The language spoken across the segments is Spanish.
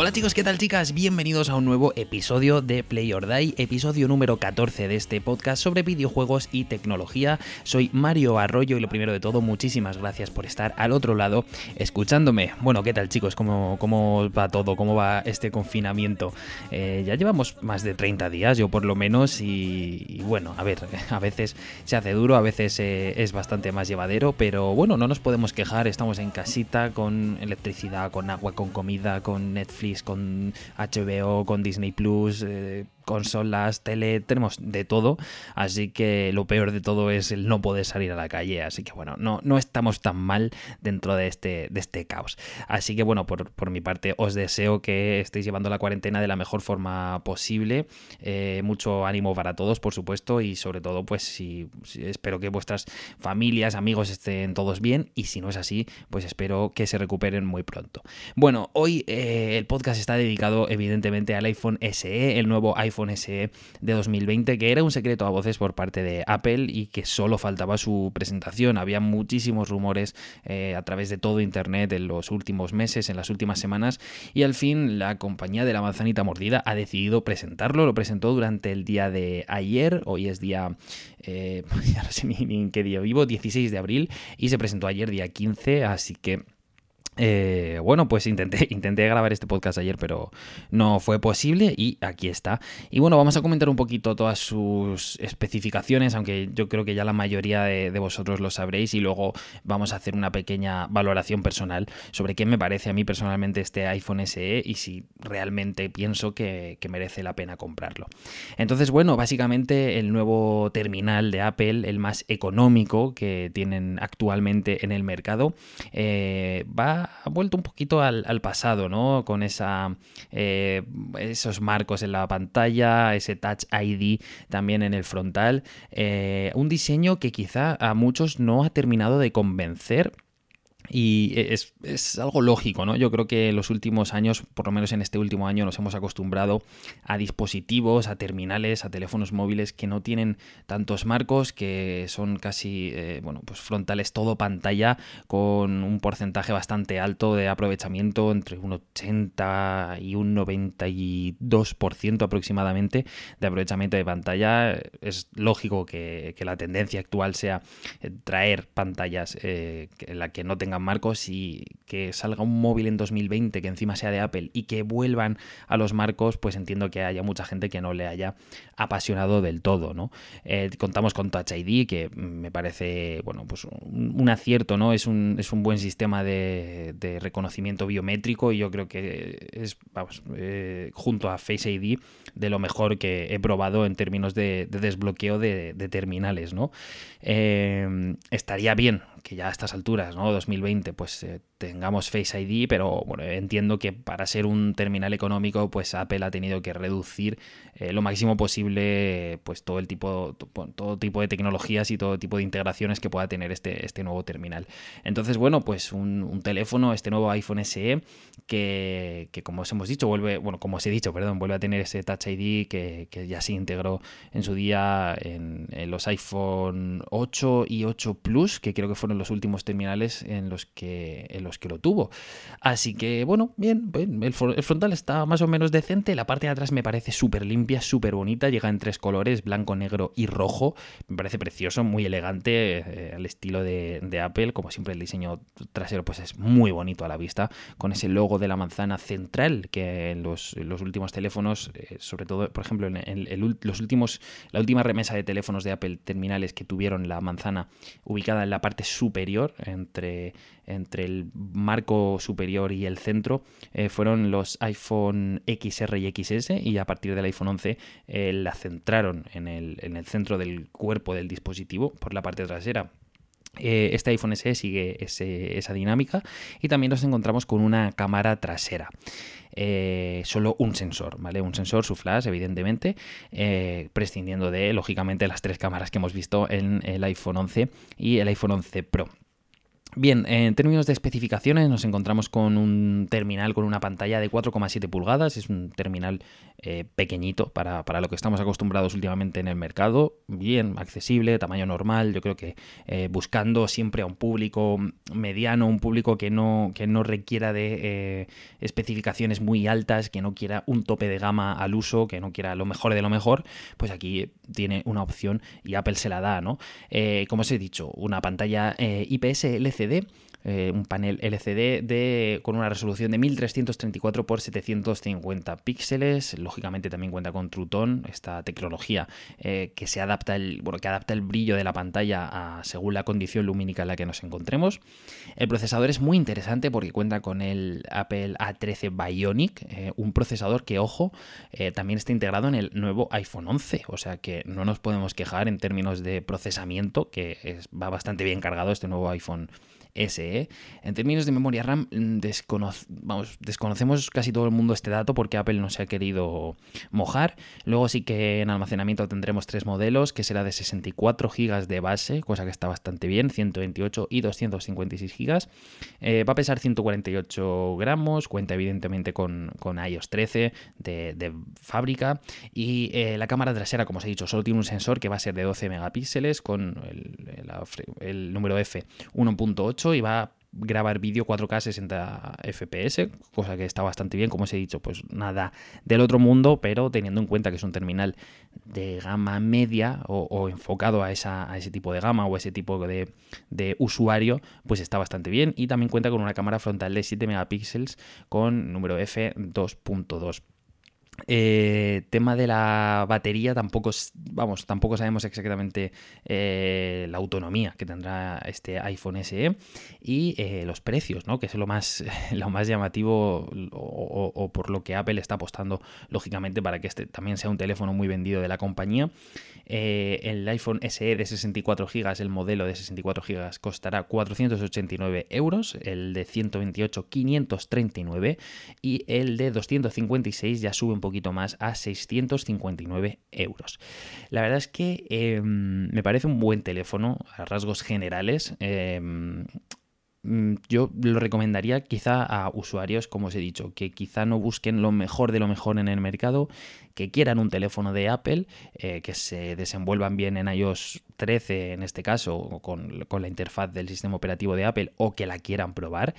Hola chicos, ¿qué tal chicas? Bienvenidos a un nuevo episodio de Play or Die, episodio número 14 de este podcast sobre videojuegos y tecnología. Soy Mario Arroyo y lo primero de todo, muchísimas gracias por estar al otro lado escuchándome. Bueno, ¿qué tal chicos? ¿Cómo, cómo va todo? ¿Cómo va este confinamiento? Eh, ya llevamos más de 30 días, yo por lo menos, y, bueno, a ver, a veces se hace duro, a veces eh, es bastante más llevadero, pero bueno, no nos podemos quejar, estamos en casita con electricidad, con agua, con comida, con Netflix con HBO, con Disney Plus, eh, consolas, tele, tenemos de todo, así que lo peor de todo es el no poder salir a la calle, así que bueno, no, no estamos tan mal dentro de este, de este caos. Así que bueno, por, mi parte os deseo que estéis llevando la cuarentena de la mejor forma posible, eh, mucho ánimo para todos, por supuesto, y sobre todo pues si, espero que vuestras familias, amigos estén todos bien, y si no es así, pues espero que se recuperen muy pronto. Bueno, hoy eh, el podcast está dedicado evidentemente al iPhone SE, el nuevo iPhone SE de 2020, que era un secreto a voces por parte de Apple y que solo faltaba su presentación. Había muchísimos rumores eh, a través de todo Internet en los últimos meses, en las últimas semanas, y al fin la compañía de la manzanita mordida ha decidido presentarlo. Lo presentó durante el día de ayer, hoy es día, eh, ya no sé ni en qué día vivo, 16 de abril, y se presentó ayer día 15, así que... Eh, bueno, pues intenté, intenté grabar este podcast ayer, pero no fue posible y aquí está. Y bueno, vamos a comentar un poquito todas sus especificaciones, aunque yo creo que ya la mayoría de, vosotros lo sabréis y luego vamos a hacer una pequeña valoración personal sobre qué me parece a mí personalmente este iPhone SE y si realmente pienso que, merece la pena comprarlo. Entonces, bueno, básicamente el nuevo terminal de Apple, el más económico que tienen actualmente en el mercado, eh, va ha vuelto un poquito al, pasado, ¿no? Con eh, esos marcos en la pantalla, ese Touch ID también en el frontal. Eh, un diseño que quizá a muchos no ha terminado de convencer y es, algo lógico, ¿no? Yo creo que en los últimos años, por lo menos en este último año, nos hemos acostumbrado a dispositivos, a terminales, a teléfonos móviles que no tienen tantos marcos, que son casi, eh, bueno, pues frontales todo pantalla, con un porcentaje bastante alto de aprovechamiento, entre un 80 y un 92% aproximadamente de aprovechamiento de pantalla. Es lógico que, la tendencia actual sea eh, traer pantallas eh, en la que no tengan marcos y que salga un móvil en 2020 que encima sea de Apple y que vuelvan a los marcos, pues entiendo que haya mucha gente que no le haya apasionado del todo, ¿no? Eh, contamos con Touch ID, que me parece, bueno, pues un, acierto, ¿no? Es un, es un buen sistema de, reconocimiento biométrico y yo creo que es, vamos, eh, junto a Face ID, de lo mejor que he probado en términos de, desbloqueo de, terminales, ¿no? Eh, estaría bien que ya a estas alturas, ¿no? 2020, pues eh, tengamos Face ID, pero bueno, entiendo que para ser un terminal económico, pues Apple ha tenido que reducir eh, lo máximo posible, pues todo el tipo, todo tipo de tecnologías y todo tipo de integraciones que pueda tener este, este nuevo terminal. Entonces, bueno, pues un, teléfono, este nuevo iPhone SE, que, como os hemos dicho, vuelve, bueno, como os he dicho, perdón, vuelve a tener ese Touch ID que, ya se integró en su día en, los iPhone 8 y 8 Plus, que creo que fueron los últimos terminales en los que, que lo tuvo. Así que, bueno, bien, el, frontal está más o menos decente. La parte de atrás me parece súper limpia, súper bonita. Llega en tres colores, blanco, negro y rojo. Me parece precioso, muy elegante, eh, al estilo de, Apple. Como siempre, el diseño trasero pues es muy bonito a la vista, con ese logo de la manzana central que en los, últimos teléfonos, eh, sobre todo, por ejemplo, en, los últimos, la última remesa de teléfonos de Apple terminales que tuvieron la manzana ubicada en la parte superior, entre, entre el marco superior y el centro, eh, fueron los iPhone XR y XS y a partir del iPhone 11 eh, la centraron en el, en el centro del cuerpo del dispositivo por la parte trasera. Eh, este iPhone SE sigue esa dinámica y también nos encontramos con una cámara trasera. solo un sensor, ¿vale? Un sensor, su flash, evidentemente, prescindiendo de, lógicamente, las tres cámaras que hemos visto en el iPhone 11 y el iPhone 11 Pro. Bien, en términos de especificaciones nos encontramos con un terminal con una pantalla de 4,7 pulgadas, es un terminal eh, pequeñito para, para, lo que estamos acostumbrados últimamente en el mercado, bien accesible, tamaño normal, yo creo que eh, buscando siempre a un público mediano, un público que no, que no requiera de eh, especificaciones muy altas, que no quiera un tope de gama al uso, que no quiera lo mejor de lo mejor, pues aquí tiene una opción y Apple se la da, ¿no? como os he dicho, una pantalla IPS LCD CD eh, un panel LCD de, con una resolución de 1334 x 750 píxeles. Lógicamente también cuenta con True Tone, esta tecnología eh, que se adapta el, bueno, que adapta el brillo de la pantalla según la condición lumínica en la que nos encontremos. El procesador es muy interesante porque cuenta con el Apple A13 Bionic, eh, un procesador que, ojo, también está integrado en el nuevo iPhone 11. O sea que no nos podemos quejar en términos de procesamiento, que va bastante bien cargado este nuevo iPhone SE. En términos de memoria RAM, mm, desconocemos casi todo el mundo este dato porque Apple no se ha querido mojar. Luego sí que en almacenamiento tendremos tres modelos, que será de 64 GB de base, cosa que está bastante bien, 128 y 256 GB. Eh, va a pesar 148 gramos, cuenta evidentemente con, iOS 13 de, fábrica. Y eh, la cámara trasera, como os he dicho, solo tiene un sensor que va a ser de 12 megapíxeles con el, el número F 1.8 y va a grabar vídeo 4K 60 FPS, cosa que está bastante bien, como os he dicho, pues nada del otro mundo, pero teniendo en cuenta que es un terminal de gama media o, enfocado a, esa, a, ese tipo de gama o ese tipo de, de, usuario, pues está bastante bien y también cuenta con una cámara frontal de 7 megapíxeles con número F2.2. Eh, tema de la batería, tampoco, vamos, tampoco sabemos exactamente eh, la autonomía que tendrá este iPhone SE y eh, los precios, ¿no? que es lo más, lo más llamativo o, por lo que Apple está apostando, lógicamente, para que este también sea un teléfono muy vendido de la compañía. el iPhone SE de 64 GB, el modelo de 64 GB, costará 489 euros, el de 128 539 y el de 256 ya sube poquito más a 659 euros. La verdad es que em, me parece un buen teléfono a rasgos generales. Em, mm, yo lo recomendaría quizá a usuarios, como os he dicho, que quizá no busquen lo mejor de lo mejor en el mercado, que quieran un teléfono de Apple, eh, que se desenvuelvan bien en iOS 13 en este caso, con, con la interfaz del sistema operativo de Apple, o que la quieran probar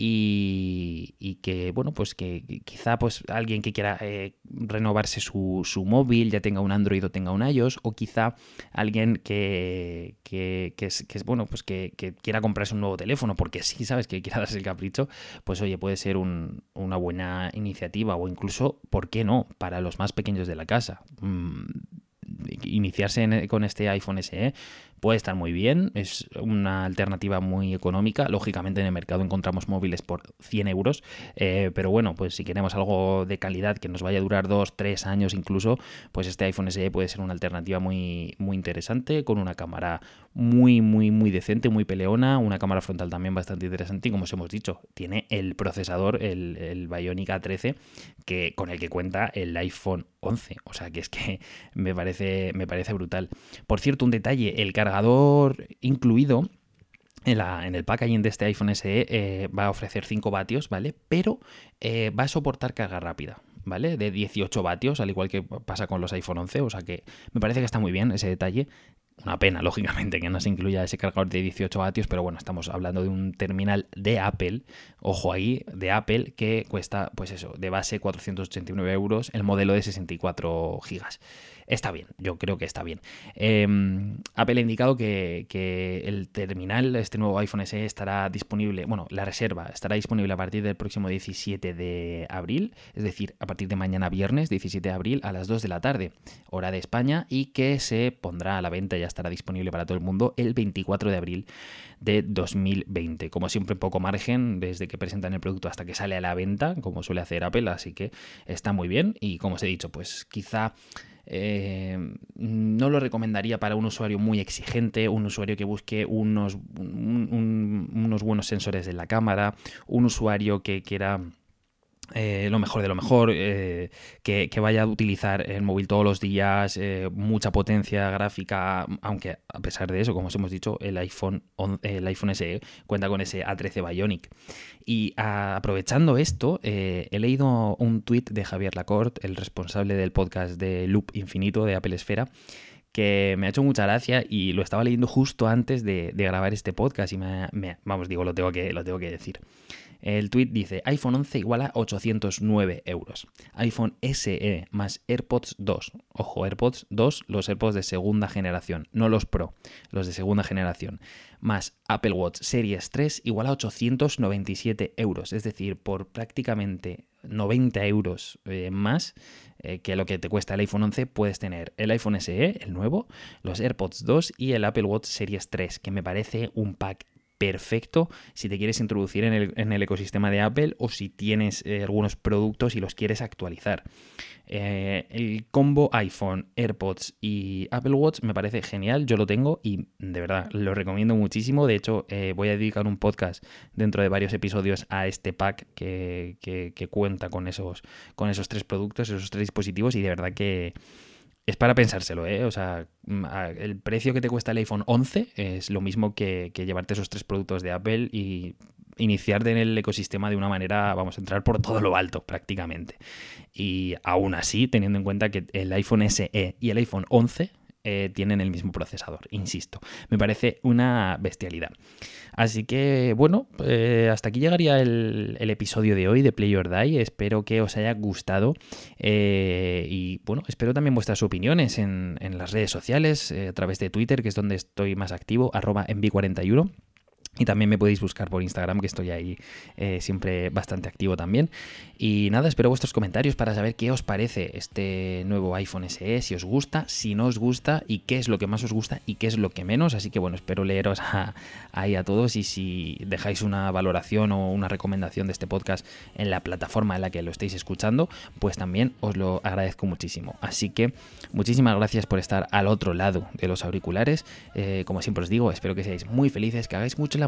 y, que, bueno, pues que quizá pues alguien que quiera eh, renovarse su, su, móvil ya tenga un Android o tenga un iOS, o quizá alguien que, que, es, bueno, pues que, quiera comprarse un nuevo teléfono, porque sí, sabes, que quiera darse el capricho, pues oye, puede ser una buena iniciativa, o incluso, ¿por qué no?, para los más pequeños de la casa. Mm, iniciarse con este iPhone SE puede estar muy bien, es una alternativa muy económica. Lógicamente en el mercado encontramos móviles por 100 euros, eh, pero bueno, pues si queremos algo de calidad que nos vaya a durar 2, 3 años incluso, pues este iPhone SE puede ser una alternativa muy, muy interesante, con una cámara muy, muy, muy decente, muy peleona, una cámara frontal también bastante interesante y como os hemos dicho, tiene el procesador, el, el Bionic A13, que, con el que cuenta el iPhone 11, o sea que es que me parece, me parece brutal. Por cierto, un detalle, el cargador incluido en, el packaging de este iPhone SE eh, va a ofrecer 5 vatios, ¿vale? Pero eh, va a soportar carga rápida, ¿vale? De 18 vatios, al igual que pasa con los iPhone 11, o sea que me parece que está muy bien ese detalle. Una pena, lógicamente, que no se incluya ese cargador de 18 vatios, pero bueno, estamos hablando de un terminal de Apple, ojo ahí, de Apple, que cuesta, pues eso, de base 489 euros, el modelo de 64 gigas está bien, yo creo que está bien. Em, Apple ha indicado que, el terminal, este nuevo iPhone SE, estará disponible, bueno, la reserva estará disponible a partir del próximo 17 de abril, es decir, a partir de mañana viernes, 17 de abril, a las 2 de la tarde, hora de España, y que se pondrá a la venta, ya estará disponible para todo el mundo, el 24 de abril de 2020. Como siempre, poco margen desde que presentan el producto hasta que sale a la venta, como suele hacer Apple, así que está muy bien. Y como os he dicho, pues quizá eh, no lo recomendaría para un usuario muy exigente, un usuario que busque unos, unos buenos sensores en la cámara, un usuario que quiera eh, lo mejor de lo mejor, eh, que, vaya a utilizar el móvil todos los días, eh, mucha potencia gráfica, aunque a pesar de eso, como os hemos dicho, el iPhone, el iPhone SE cuenta con ese A13 Bionic. Y aprovechando esto, he leído un tuit de Javier Lacorte, el responsable del podcast de Loop Infinito de Apple Esfera, que me ha hecho mucha gracia y lo estaba leyendo justo antes de, grabar este podcast y me, vamos, digo, lo tengo que, lo tengo que decir. El tweet dice, iPhone 11 igual a 809 euros. iPhone SE más AirPods 2. Ojo, AirPods 2, los AirPods de segunda generación, no los Pro, los de segunda generación. Más Apple Watch Series 3 igual a 897 euros. Es decir, por prácticamente 90 euros eh, más eh, que lo que te cuesta el iPhone 11, puedes tener el iPhone SE, el nuevo, los AirPods 2 y el Apple Watch Series 3, que me parece un pack perfecto si te quieres introducir en el, ecosistema de Apple o si tienes eh, algunos productos y los quieres actualizar. Eh, el combo iPhone, AirPods y Apple Watch me parece genial, yo lo tengo y de verdad lo recomiendo muchísimo. De hecho, eh, voy a dedicar un podcast dentro de varios episodios a este pack que, que cuenta con esos, con esos tres productos, esos tres dispositivos y de verdad que es para pensárselo, ¿eh? O sea, mm, el precio que te cuesta el iPhone 11 es lo mismo que, llevarte esos tres productos de Apple y iniciarte en el ecosistema de una manera, vamos a entrar por todo lo alto prácticamente. Y aún así, teniendo en cuenta que el iPhone SE y el iPhone 11 eh, tienen el mismo procesador, insisto. Me parece una bestialidad. Así que, bueno, eh, hasta aquí llegaría el, episodio de hoy de Play or Die. Espero que os haya gustado. Eh, y bueno, espero también vuestras opiniones en, las redes sociales, a través de Twitter, que es donde estoy más activo, arroba envi41. Y también me podéis buscar por Instagram, que estoy ahí eh, siempre bastante activo también. Y nada, espero vuestros comentarios para saber qué os parece este nuevo iPhone SE, si os gusta, si no os gusta y qué es lo que más os gusta y qué es lo que menos. Así que bueno, espero leeros ahí a todos y si dejáis una valoración o una recomendación de este podcast en la plataforma en la que lo estéis escuchando, pues también os lo agradezco muchísimo. Así que muchísimas gracias por estar al otro lado de los auriculares. Eh, como siempre os digo, espero que seáis muy felices, que hagáis mucho la